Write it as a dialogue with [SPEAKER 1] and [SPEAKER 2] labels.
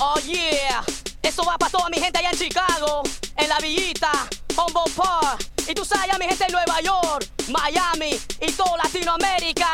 [SPEAKER 1] Oh yeah, eso va para toda mi gente allá en Chicago, en la villita, Humboldt Park. Y tú sabes, a mi gente en Nueva York, Miami y toda Latinoamérica.